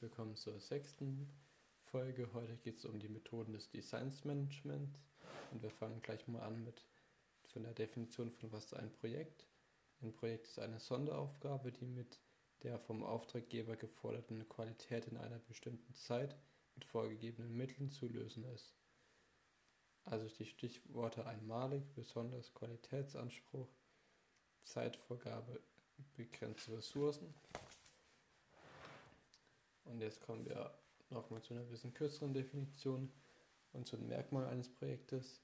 willkommen zur sechsten Folge. Heute geht es um die Methoden des Designs Management und wir fangen gleich mal an mit von der Definition von was ein Projekt. Ein Projekt ist eine Sonderaufgabe, die mit der vom Auftraggeber geforderten Qualität in einer bestimmten Zeit mit vorgegebenen Mitteln zu lösen ist. Also die Stichworte einmalig, besonders Qualitätsanspruch, Zeitvorgabe, begrenzte Ressourcen. Und jetzt kommen wir nochmal zu einer bisschen kürzeren Definition und zu den Merkmalen eines Projektes.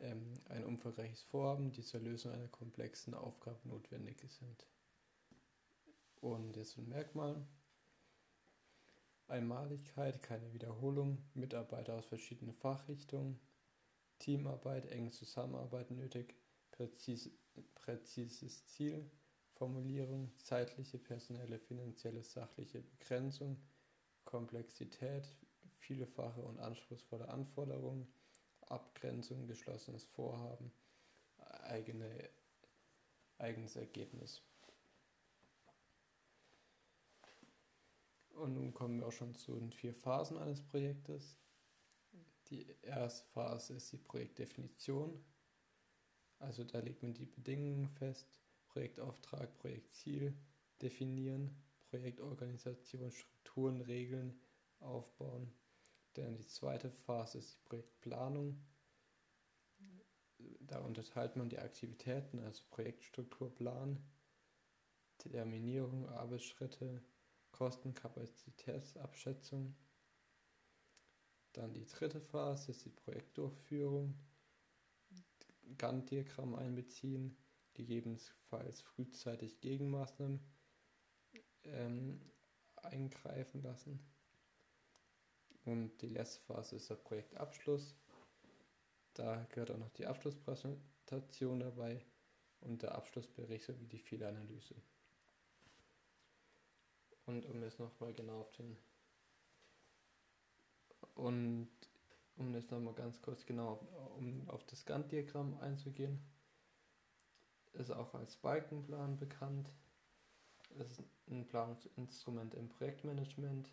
Ähm, ein umfangreiches Vorhaben, die zur Lösung einer komplexen Aufgabe notwendig sind. Und jetzt zu den Merkmalen. Einmaligkeit, keine Wiederholung, Mitarbeiter aus verschiedenen Fachrichtungen, Teamarbeit, enge Zusammenarbeit nötig, präzise, präzises Ziel, Formulierung, zeitliche, personelle, finanzielle, sachliche Begrenzung, Komplexität, vielfache und anspruchsvolle Anforderungen, Abgrenzung, geschlossenes Vorhaben, eigene, eigenes Ergebnis. Und nun kommen wir auch schon zu den vier Phasen eines Projektes. Die erste Phase ist die Projektdefinition. Also da legt man die Bedingungen fest, Projektauftrag, Projektziel definieren, Projektorganisation, Strukturen, Regeln aufbauen. Dann die zweite Phase ist die Projektplanung. Da unterteilt man die Aktivitäten, also Projektstrukturplan, Terminierung, Arbeitsschritte, Kosten, Kapazitätsabschätzung. Dann die dritte Phase ist die Projektdurchführung, Gantt-Diagramm einbeziehen, gegebenenfalls frühzeitig Gegenmaßnahmen ähm, eingreifen lassen. Und die letzte Phase ist der Projektabschluss. Da gehört auch noch die Abschlusspräsentation dabei und der Abschlussbericht sowie die Fehleranalyse. Und um jetzt nochmal genau auf den und um jetzt nochmal ganz kurz genau um auf das Gantt-Diagramm einzugehen ist auch als Balkenplan bekannt. Es ist ein Planungsinstrument im Projektmanagement.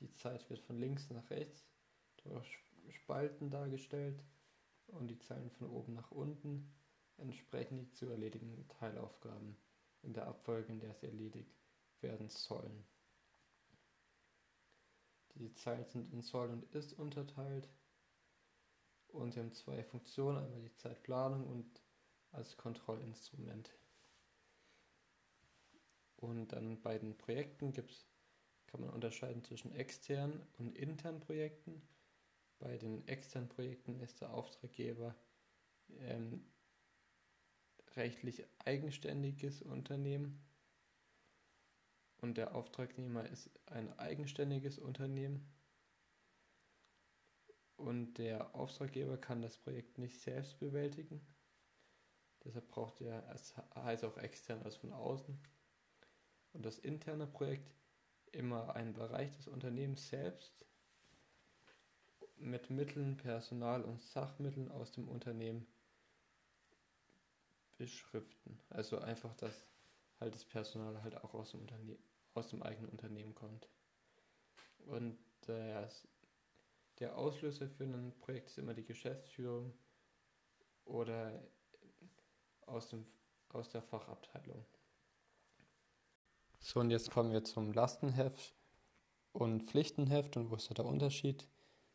Die Zeit wird von links nach rechts durch Spalten dargestellt und die Zeilen von oben nach unten entsprechen die zu erledigenden Teilaufgaben in der Abfolge, in der sie erledigt werden sollen. Die Zeilen sind in Soll und Ist unterteilt und sie haben zwei Funktionen, einmal die Zeitplanung und als Kontrollinstrument. Und dann bei den Projekten gibt's, kann man unterscheiden zwischen externen und internen Projekten. Bei den externen Projekten ist der Auftraggeber ähm, rechtlich eigenständiges Unternehmen und der Auftragnehmer ist ein eigenständiges Unternehmen und der Auftraggeber kann das Projekt nicht selbst bewältigen. Deshalb braucht er, es heißt auch extern als von außen. Und das interne Projekt immer einen Bereich des Unternehmens selbst mit Mitteln, Personal und Sachmitteln aus dem Unternehmen beschriften. Also einfach, dass halt das Personal halt auch aus dem, Unterne aus dem eigenen Unternehmen kommt. Und der, der Auslöser für ein Projekt ist immer die Geschäftsführung oder aus, dem, aus der Fachabteilung. So, und jetzt kommen wir zum Lastenheft und Pflichtenheft und wo ist da der Unterschied?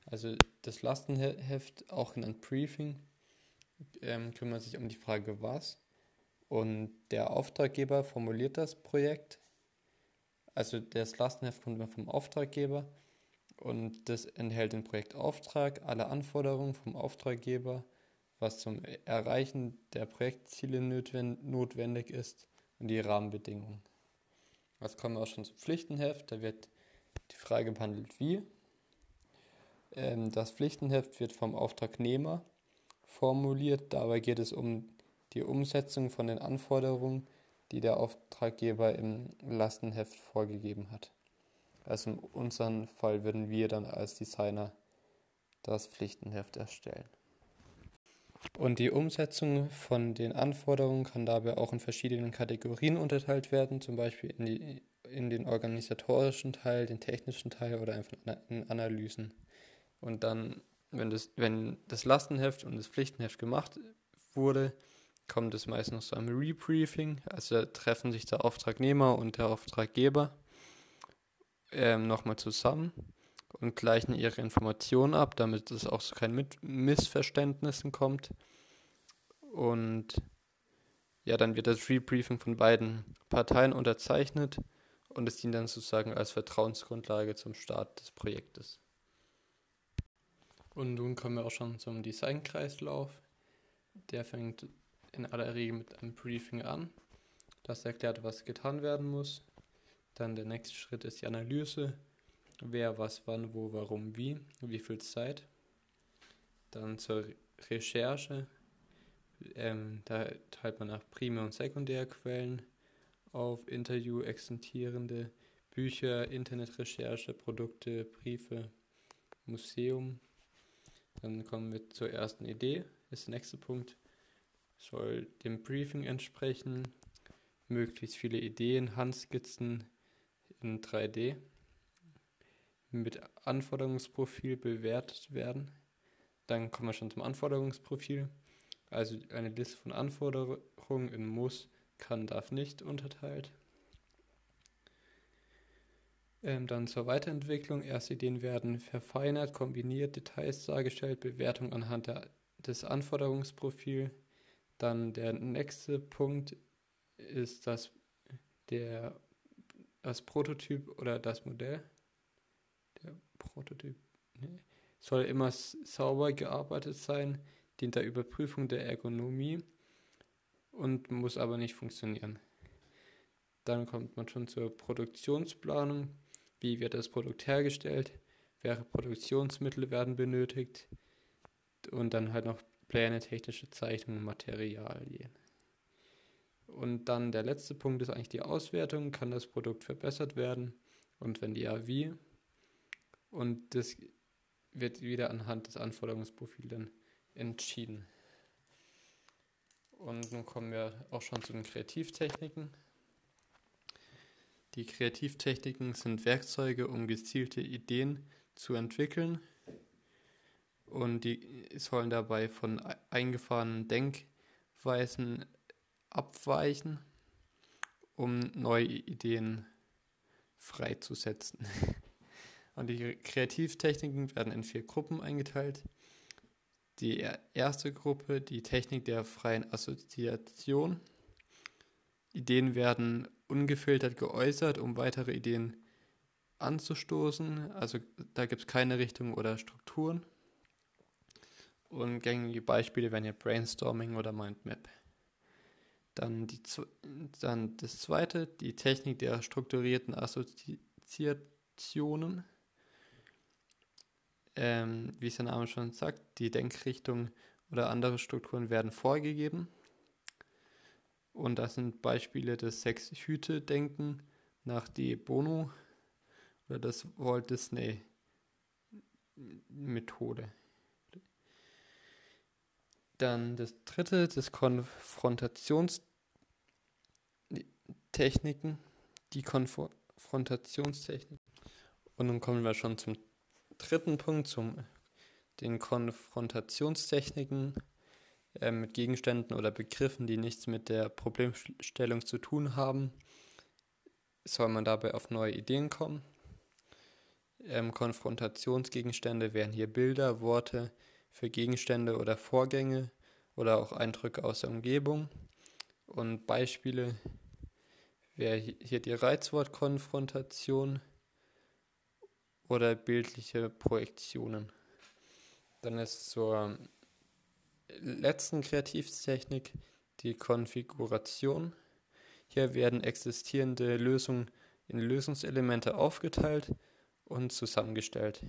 Also das Lastenheft, auch genannt Briefing, ähm, kümmert sich um die Frage was und der Auftraggeber formuliert das Projekt. Also das Lastenheft kommt immer vom Auftraggeber und das enthält den Projektauftrag, alle Anforderungen vom Auftraggeber, was zum Erreichen der Projektziele notwendig ist und die Rahmenbedingungen. Was kommen wir auch schon zum Pflichtenheft. Da wird die Frage behandelt, wie. Ähm, das Pflichtenheft wird vom Auftragnehmer formuliert. Dabei geht es um die Umsetzung von den Anforderungen, die der Auftraggeber im Lastenheft vorgegeben hat. Also in unserem Fall würden wir dann als Designer das Pflichtenheft erstellen. Und die Umsetzung von den Anforderungen kann dabei auch in verschiedenen Kategorien unterteilt werden, zum Beispiel in die in den organisatorischen Teil, den technischen Teil oder einfach in Analysen. Und dann, wenn das, wenn das Lastenheft und das Pflichtenheft gemacht wurde, kommt es meistens noch zu einem Rebriefing. Also treffen sich der Auftragnehmer und der Auftraggeber ähm, nochmal zusammen und gleichen ihre Informationen ab, damit es auch zu keinen Missverständnissen kommt. Und ja, dann wird das Rebriefing von beiden Parteien unterzeichnet und es dient dann sozusagen als Vertrauensgrundlage zum Start des Projektes. Und nun kommen wir auch schon zum Designkreislauf. Der fängt in aller Regel mit einem Briefing an. Das erklärt, was getan werden muss. Dann der nächste Schritt ist die Analyse. Wer, was, wann, wo, warum, wie, wie viel Zeit. Dann zur Recherche. Ähm, da teilt man nach Primär- und Sekundärquellen auf Interview existierende Bücher, Internetrecherche, Produkte, Briefe, Museum. Dann kommen wir zur ersten Idee, ist der nächste Punkt. Soll dem Briefing entsprechen, möglichst viele Ideen, Handskizzen in 3D mit Anforderungsprofil bewertet werden. Dann kommen wir schon zum Anforderungsprofil. Also eine Liste von Anforderungen in Muss, kann, darf nicht unterteilt. Ähm, dann zur Weiterentwicklung. Erste Ideen werden verfeinert, kombiniert, Details dargestellt, Bewertung anhand der, des Anforderungsprofils. Dann der nächste Punkt ist das, der, das Prototyp oder das Modell. Prototyp nee, soll immer sauber gearbeitet sein, dient der Überprüfung der Ergonomie und muss aber nicht funktionieren. Dann kommt man schon zur Produktionsplanung. Wie wird das Produkt hergestellt? Welche Produktionsmittel werden benötigt? Und dann halt noch Pläne, technische Zeichnungen, Materialien. Und dann der letzte Punkt ist eigentlich die Auswertung. Kann das Produkt verbessert werden? Und wenn ja, wie? Und das wird wieder anhand des Anforderungsprofils dann entschieden. Und nun kommen wir auch schon zu den Kreativtechniken. Die Kreativtechniken sind Werkzeuge, um gezielte Ideen zu entwickeln. Und die sollen dabei von eingefahrenen Denkweisen abweichen, um neue Ideen freizusetzen. Und die Kreativtechniken werden in vier Gruppen eingeteilt. Die erste Gruppe, die Technik der freien Assoziation. Ideen werden ungefiltert geäußert, um weitere Ideen anzustoßen. Also da gibt es keine Richtung oder Strukturen. Und gängige Beispiele wären ja Brainstorming oder Mindmap. Dann, die, dann das zweite, die Technik der strukturierten Assoziationen ähm, wie es der Name schon sagt, die Denkrichtung oder andere Strukturen werden vorgegeben. Und das sind Beispiele des Sechs-Hüte-Denken nach De Bono oder das Walt Disney-Methode. Dann das dritte, das Konfrontationstechniken, die Konfrontationstechnik. Und nun kommen wir schon zum dritten Punkt, zum den Konfrontationstechniken äh, mit Gegenständen oder Begriffen, die nichts mit der Problemstellung zu tun haben, soll man dabei auf neue Ideen kommen. Ähm, Konfrontationsgegenstände wären hier Bilder, Worte für Gegenstände oder Vorgänge oder auch Eindrücke aus der Umgebung. Und Beispiele wäre hier die Reizwortkonfrontation oder bildliche Projektionen. Dann ist zur letzten Kreativtechnik die Konfiguration. Hier werden existierende Lösungen in Lösungselemente aufgeteilt und zusammengestellt.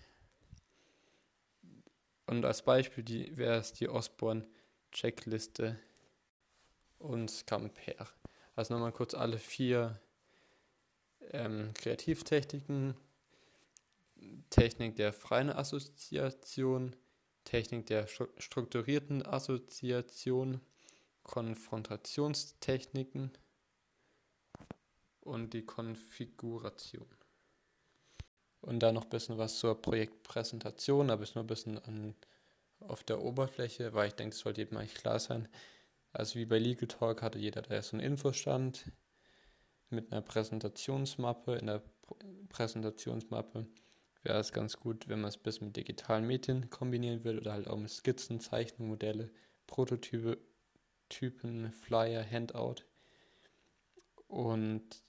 Und als Beispiel wäre es die Osborne-Checkliste und Scamper. Also nochmal kurz alle vier ähm, Kreativtechniken Technik der freien Assoziation, Technik der strukturierten Assoziation, Konfrontationstechniken und die Konfiguration. Und dann noch ein bisschen was zur Projektpräsentation, aber ist nur ein bisschen an, auf der Oberfläche, weil ich denke, es sollte jedem eigentlich klar sein. Also wie bei Legal Talk hatte jeder da so einen Infostand mit einer Präsentationsmappe. In der Präsentationsmappe wäre es ganz gut, wenn man es bis mit digitalen Medien kombinieren will oder halt auch mit Skizzen, Zeichnungen, Modelle, Prototype, Typen, Flyer, Handout. Und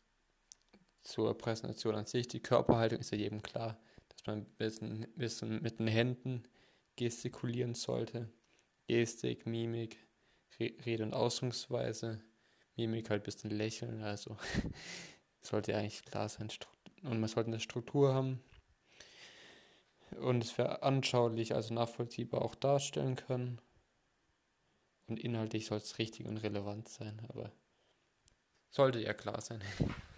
zur Präsentation an sich, die Körperhaltung ist ja jedem klar, dass man ein bisschen, bisschen mit den Händen gestikulieren sollte. Gestik, Mimik, Rede- und Ausdrucksweise. Mimik halt ein bisschen lächeln, also sollte eigentlich klar sein. Und man sollte eine Struktur haben. Und es wäre anschaulich, also nachvollziehbar auch darstellen können. Und inhaltlich soll es richtig und relevant sein, aber sollte ja klar sein.